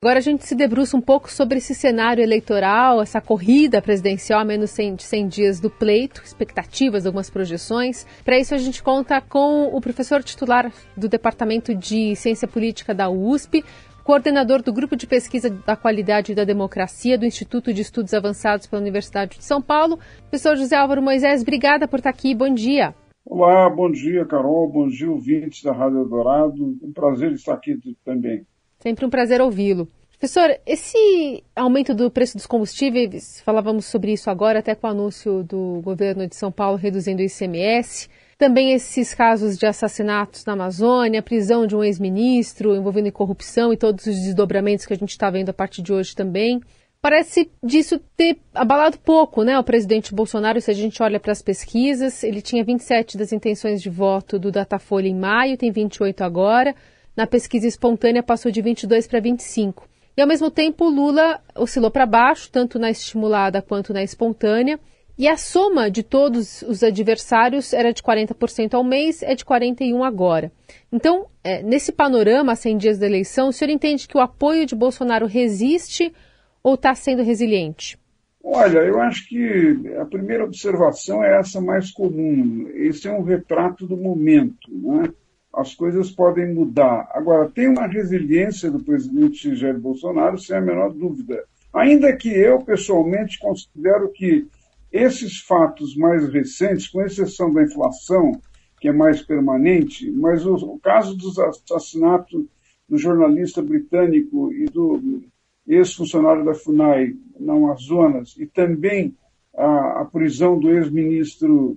Agora a gente se debruça um pouco sobre esse cenário eleitoral, essa corrida presidencial a menos de 100 dias do pleito, expectativas, algumas projeções. Para isso a gente conta com o professor titular do Departamento de Ciência Política da USP, coordenador do Grupo de Pesquisa da Qualidade da Democracia do Instituto de Estudos Avançados pela Universidade de São Paulo. Professor José Álvaro Moisés, obrigada por estar aqui. Bom dia. Olá, bom dia, Carol. Bom dia, ouvintes da Rádio Eldorado. Um prazer estar aqui também. Sempre um prazer ouvi-lo. Professor, esse aumento do preço dos combustíveis, falávamos sobre isso agora, até com o anúncio do governo de São Paulo reduzindo o ICMS. Também esses casos de assassinatos na Amazônia, prisão de um ex-ministro envolvendo em corrupção e todos os desdobramentos que a gente está vendo a partir de hoje também. Parece disso ter abalado pouco, né? O presidente Bolsonaro, se a gente olha para as pesquisas, ele tinha 27 das intenções de voto do Datafolha em maio, tem 28 agora. Na pesquisa espontânea passou de 22 para 25. E ao mesmo tempo, Lula oscilou para baixo, tanto na estimulada quanto na espontânea. E a soma de todos os adversários era de 40% ao mês, é de 41% agora. Então, é, nesse panorama, 100 dias da eleição, o senhor entende que o apoio de Bolsonaro resiste ou está sendo resiliente? Olha, eu acho que a primeira observação é essa mais comum. Esse é um retrato do momento. Né? As coisas podem mudar. Agora, tem uma resiliência do presidente Jair Bolsonaro, sem a menor dúvida. Ainda que eu, pessoalmente, considero que esses fatos mais recentes, com exceção da inflação, que é mais permanente, mas o, o caso do assassinato do jornalista britânico e do ex-funcionário da FUNAI na Amazonas, e também a, a prisão do ex-ministro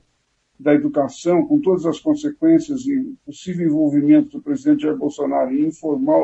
da educação, com todas as consequências e possível envolvimento do presidente Jair Bolsonaro em informar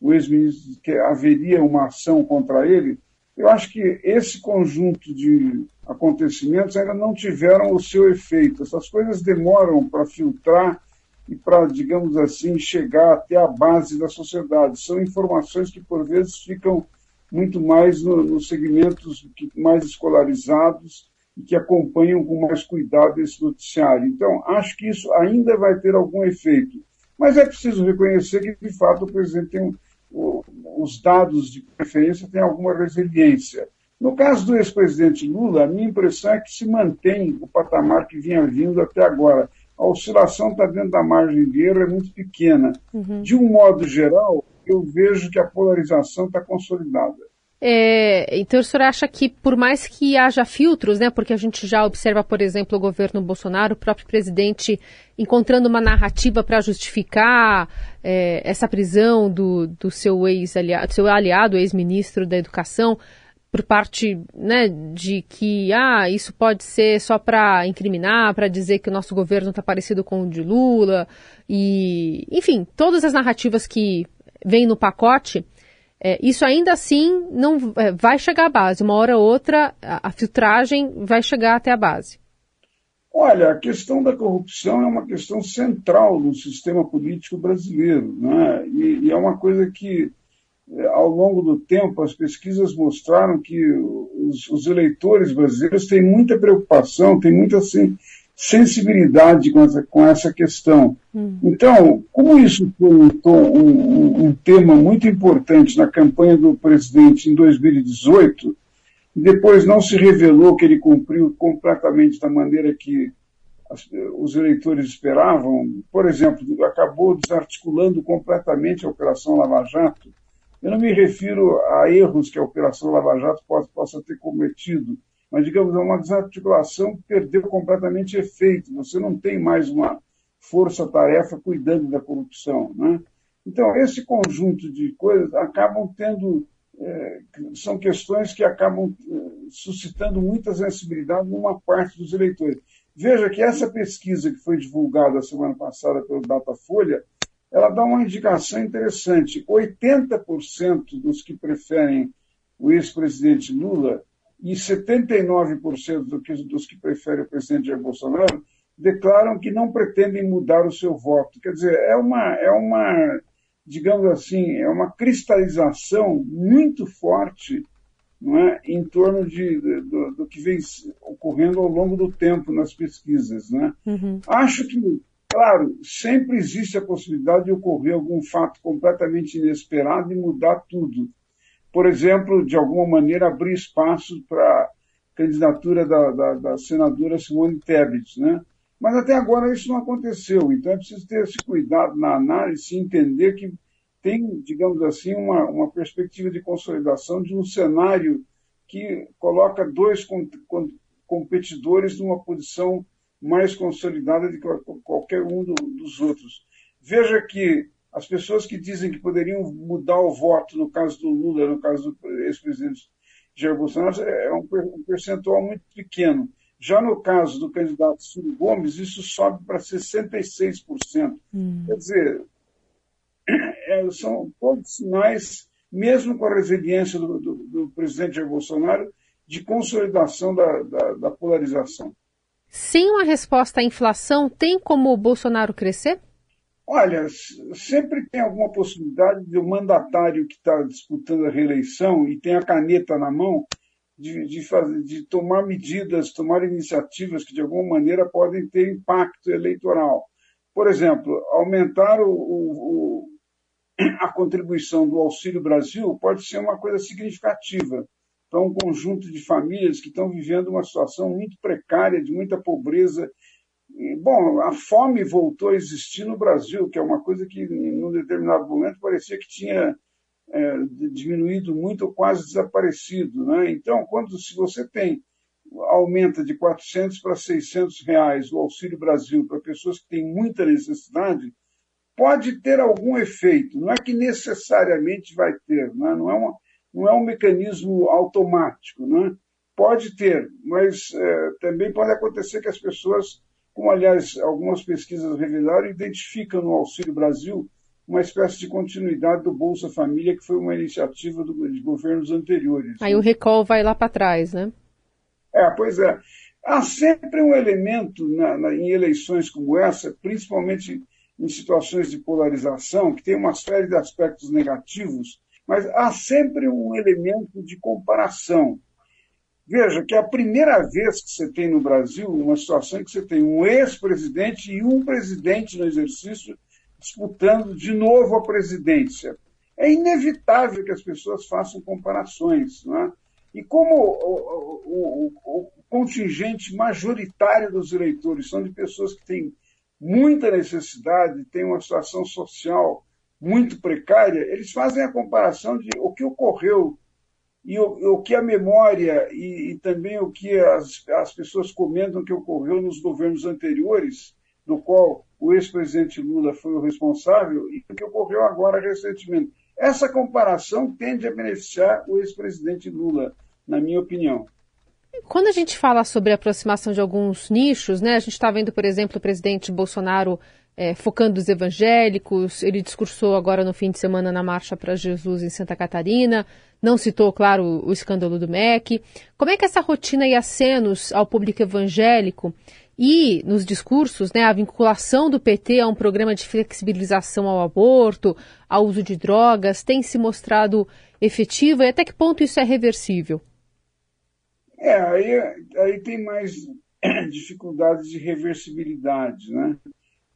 o ex-ministro que haveria uma ação contra ele, eu acho que esse conjunto de acontecimentos ainda não tiveram o seu efeito. Essas coisas demoram para filtrar e para, digamos assim, chegar até a base da sociedade. São informações que, por vezes, ficam muito mais no, nos segmentos mais escolarizados e que acompanham com mais cuidado esse noticiário. Então, acho que isso ainda vai ter algum efeito. Mas é preciso reconhecer que, de fato, o presidente tem o, os dados de preferência têm alguma resiliência. No caso do ex-presidente Lula, a minha impressão é que se mantém o patamar que vinha vindo até agora. A oscilação está dentro da margem de erro, é muito pequena. Uhum. De um modo geral, eu vejo que a polarização está consolidada. É, então o senhor acha que por mais que haja filtros, né, porque a gente já observa, por exemplo, o governo Bolsonaro, o próprio presidente encontrando uma narrativa para justificar é, essa prisão do, do seu ex-aliado, seu aliado, ex-ministro da Educação, por parte né, de que ah, isso pode ser só para incriminar, para dizer que o nosso governo está parecido com o de Lula, e enfim, todas as narrativas que vêm no pacote é, isso ainda assim não é, vai chegar à base. Uma hora ou outra, a, a, filtragem vai chegar até a base. Olha, a questão da corrupção é uma questão central no sistema político brasileiro. Né? E, e é uma coisa que, é, ao longo do tempo, as pesquisas mostraram que os, os eleitores brasileiros têm muita preocupação, têm muita assim, sensibilidade com essa, com essa questão. Hum. Então, como isso foi um, um, um, tema muito importante na campanha do presidente em 2018, e depois não se revelou que ele cumpriu completamente da maneira que as, os eleitores esperavam, por exemplo, acabou desarticulando completamente a Operação Lava Jato. Eu não me refiro a erros que a Operação Lava Jato possa, possa ter cometido, mas, digamos, é uma desarticulação perdeu completamente efeito. Você não tem mais uma força-tarefa cuidando da corrupção. Né? Então, esse conjunto de coisas acabam tendo. É, são questões que acabam é, suscitando muita sensibilidade numa parte dos eleitores. Veja que essa pesquisa que foi divulgada semana passada pelo Datafolha, ela dá uma indicação interessante. 80% dos que preferem o ex-presidente Lula e 79% do que, dos que preferem o presidente Jair Bolsonaro declaram que não pretendem mudar o seu voto. Quer dizer, é uma, é uma digamos assim, é uma cristalização muito forte é, em torno de, do, do que vem ocorrendo ao longo do tempo nas pesquisas. Né? Uhum. Acho que, claro, sempre existe a possibilidade de ocorrer algum fato completamente inesperado e mudar tudo. Por exemplo, de alguma maneira abrir espaço para a candidatura da, da, da, senadora Simone Tebet, né? Mas até agora isso não aconteceu, então é preciso ter esse cuidado na análise e entender que tem, digamos assim, uma, uma perspectiva de consolidação de um cenário que coloca dois com, com, competidores numa posição mais consolidada de qualquer um do, dos outros. Veja que as pessoas que dizem que poderiam mudar o voto no caso do Lula, no caso do ex-presidente Jair Bolsonaro, é um, um percentual muito pequeno. Já no caso do candidato Ciro Gomes, isso sobe para 66%. Hum. Quer dizer, é, são todos sinais, mesmo com a resiliência do, do, do presidente Jair Bolsonaro, de consolidação da, da, da polarização. Sem uma resposta à inflação, tem como o Bolsonaro crescer? Olha, sempre tem alguma possibilidade de um mandatário que está disputando a reeleição e tem a caneta na mão de, de, fazer, de tomar medidas, tomar iniciativas que de alguma maneira podem ter impacto eleitoral. Por exemplo, aumentar o, o, a contribuição do Auxílio Brasil pode ser uma coisa significativa para um conjunto de famílias que estão vivendo uma situação muito precária, de muita pobreza. Bom, a fome voltou a existir no Brasil, que é uma coisa que, em um determinado momento, parecia que tinha é, diminuído muito ou quase desaparecido. Né? Então, quando se você tem aumenta de 400 para 600 reais o Auxílio Brasil para pessoas que têm muita necessidade, pode ter algum efeito. Não é que necessariamente vai ter, não é, não é uma, não é um mecanismo automático, né? Pode ter, mas é, também pode acontecer que as pessoas, como aliás algumas pesquisas revelaram, identificam no Auxílio Brasil uma espécie de continuidade do Bolsa Família, que foi uma iniciativa do, de governos anteriores. Aí o recall vai lá para trás, né? É, pois é. Há sempre um elemento na, na, em eleições como essa, principalmente em situações de polarização, que tem uma série de aspectos negativos, mas há sempre um elemento de comparação. Veja que é a primeira vez que você tem no Brasil uma situação em que você tem um ex-presidente e um presidente no exercício disputando de novo a presidência. É inevitável que as pessoas façam comparações. Não é? E como o, o, o, o contingente majoritário dos eleitores são de pessoas que têm muita necessidade, têm uma situação social muito precária, eles fazem a comparação de o que ocorreu e o, o que a memória e, e, também o que as, as pessoas comentam que ocorreu nos governos anteriores, do qual o ex-presidente Lula foi o responsável, e o que ocorreu agora recentemente. Essa comparação tende a beneficiar o ex-presidente Lula, na minha opinião. Quando a gente fala sobre a aproximação de alguns nichos, né, a gente está vendo, por exemplo, o presidente Bolsonaro é, focando os evangélicos. Ele discursou agora no fim de semana na Marcha para Jesus em Santa Catarina. Não citou, claro, o escândalo do MEC. Como é que essa rotina e acenos ao público evangélico e nos discursos, né, a vinculação do PT a um programa de flexibilização ao aborto, ao uso de drogas, tem se mostrado efetiva e até que ponto isso é reversível? É, aí, aí tem mais dificuldades de reversibilidade, né?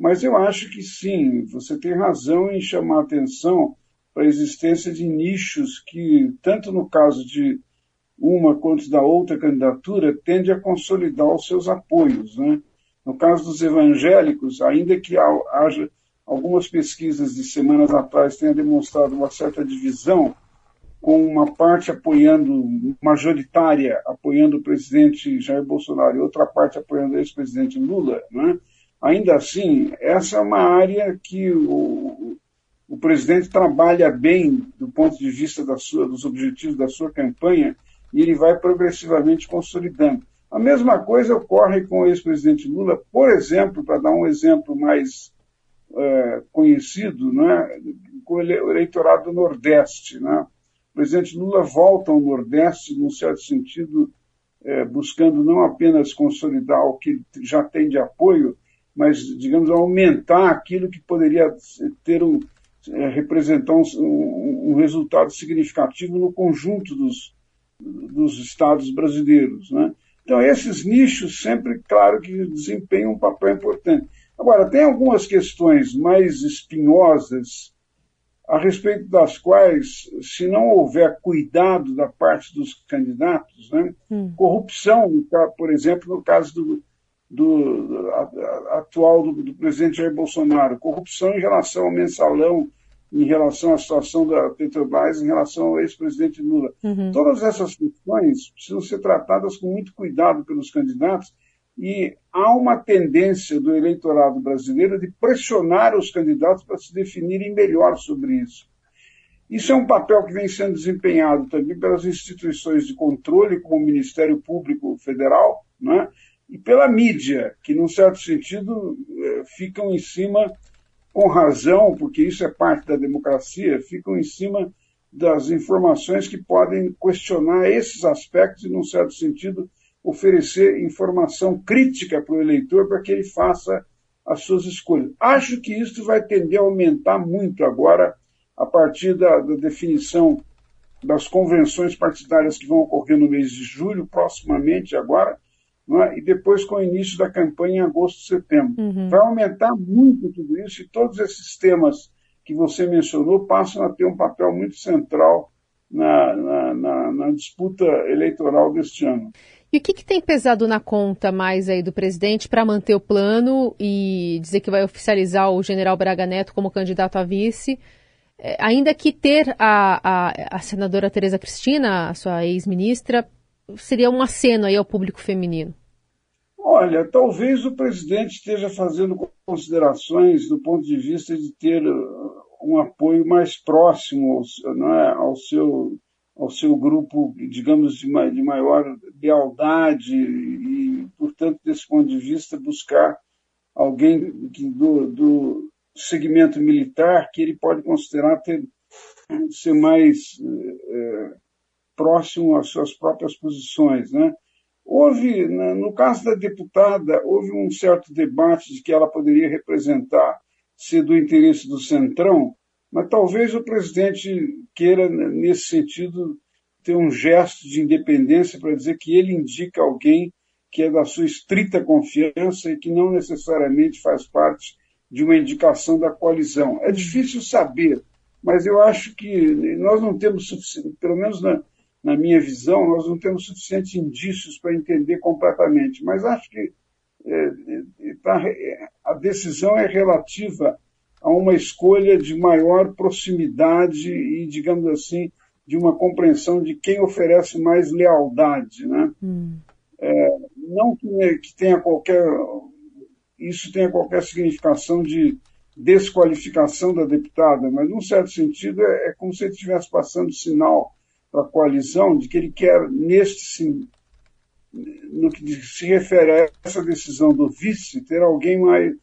Mas eu acho que sim, você tem razão em chamar atenção para a existência de nichos que, tanto no caso de uma quanto da outra candidatura, tende a consolidar os seus apoios. Né? No caso dos evangélicos, ainda que haja algumas pesquisas de semanas atrás tenham demonstrado uma certa divisão, com uma parte apoiando, majoritária, apoiando o presidente Jair Bolsonaro e outra parte apoiando o ex-presidente Lula, né? Ainda assim, essa é uma área que o, o presidente trabalha bem do ponto de vista da sua, dos objetivos da sua campanha e ele vai progressivamente consolidando. A mesma coisa ocorre com o ex-presidente Lula, por exemplo, para dar um exemplo mais é, conhecido, né, com o eleitorado do Nordeste. Né? O presidente Lula volta ao Nordeste, num certo sentido, é, buscando não apenas consolidar o que já tem de apoio, mas, digamos, aumentar aquilo que poderia ter um, é, representar um, um, resultado significativo no conjunto dos, dos estados brasileiros. Né? Então, esses nichos sempre, claro, que desempenham um papel importante. Agora, tem algumas questões mais espinhosas a respeito das quais, se não houver cuidado da parte dos candidatos, né, hum. corrupção, por exemplo, no caso do, do, do atual do, do, presidente Jair Bolsonaro, corrupção em relação ao mensalão, em relação à situação da Petrobras, em relação ao ex-presidente Lula. Uhum. Todas essas questões precisam ser tratadas com muito cuidado pelos candidatos e há uma tendência do eleitorado brasileiro de pressionar os candidatos para se definirem melhor sobre isso. Isso é um papel que vem sendo desempenhado também pelas instituições de controle, como o Ministério Público Federal, né? E pela mídia, que, num certo sentido, eh, ficam em cima, com razão, porque isso é parte da democracia, ficam em cima das informações que podem questionar esses aspectos e, num certo sentido, oferecer informação crítica para o eleitor para que ele faça as suas escolhas. Acho que isso vai tender a aumentar muito agora, a partir da, da definição das convenções partidárias que vão ocorrer no mês de julho, proximamente agora, é? e depois com o início da campanha em agosto, setembro. Uhum. Vai aumentar muito tudo isso e todos esses temas que você mencionou passam a ter um papel muito central na, na, na, na disputa eleitoral deste ano. E o que, que, tem pesado na conta mais aí do presidente para manter o plano e dizer que vai oficializar o general Braga Neto como candidato a vice? É, ainda que ter a, a, a senadora Tereza Cristina, a sua ex-ministra, seria um aceno aí ao público feminino. Olha, talvez o presidente esteja fazendo considerações do ponto de vista de ter uh, um apoio mais próximo não é, ao seu ao seu grupo, digamos, de, de maior lealdade e, portanto, desse ponto de vista, buscar alguém que, do, do segmento militar que ele pode considerar ter, ser mais é, próximo às suas próprias posições, né? Houve, no caso da deputada, houve um certo debate de que ela poderia representar ser do interesse do Centrão, mas talvez o presidente queira, nesse sentido, ter um gesto de independência para dizer que ele indica alguém que é da sua estrita confiança e que não necessariamente faz parte de uma indicação da coalizão. É difícil saber, mas eu acho que nós não temos suficiente, pelo menos na, na minha visão, nós não temos suficientes indícios para entender completamente. Mas acho que é, é, tá, a decisão é relativa a uma escolha de maior proximidade e, digamos assim, de uma compreensão de quem oferece mais lealdade. Né? Hum. É, não que, que, tenha qualquer. Isso tenha qualquer significação de desqualificação da deputada, mas, num certo sentido, é, é como se ele estivesse passando sinal para a coalizão de que ele quer, neste no que se refere a essa decisão do vice, ter alguém mais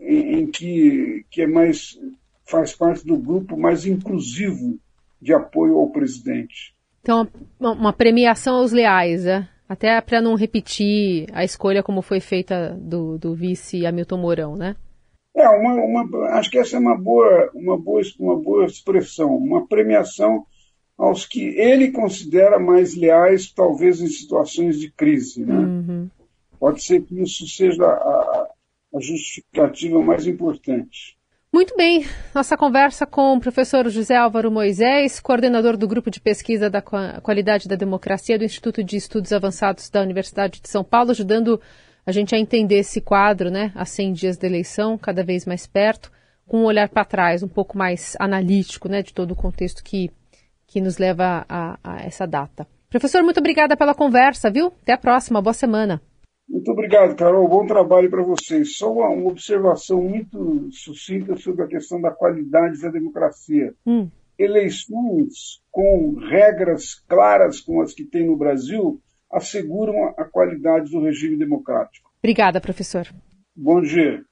em, em que, que é mais faz parte do grupo mais inclusivo de apoio ao presidente. Então, uma premiação aos leais, né? até para não repetir a escolha como foi feita do, do vice Hamilton Mourão, né? É, uma, uma, acho que essa é uma boa, uma, boa, uma boa expressão, uma premiação aos que ele considera mais leais, talvez em situações de crise. Né? Uhum. Pode ser que isso seja a, a justificativa mais importante. Muito bem, nossa conversa com o professor José Álvaro Moisés, coordenador do Grupo de Pesquisa da Qualidade da Democracia do Instituto de Estudos Avançados da Universidade de São Paulo, ajudando a gente a entender esse quadro, né, a 100 dias da eleição, cada vez mais perto, com um olhar para trás, um pouco mais analítico, né, de todo o contexto que, que nos leva a, a essa data. Professor, muito obrigada pela conversa, viu? Até a próxima, boa semana. Muito obrigado, Carol. Bom trabalho para vocês. Só uma, uma, observação muito sucinta sobre a questão da qualidade da democracia. Hum. Eleições com regras claras como as que tem no Brasil asseguram a qualidade do regime democrático. Obrigada, professor. Bom dia.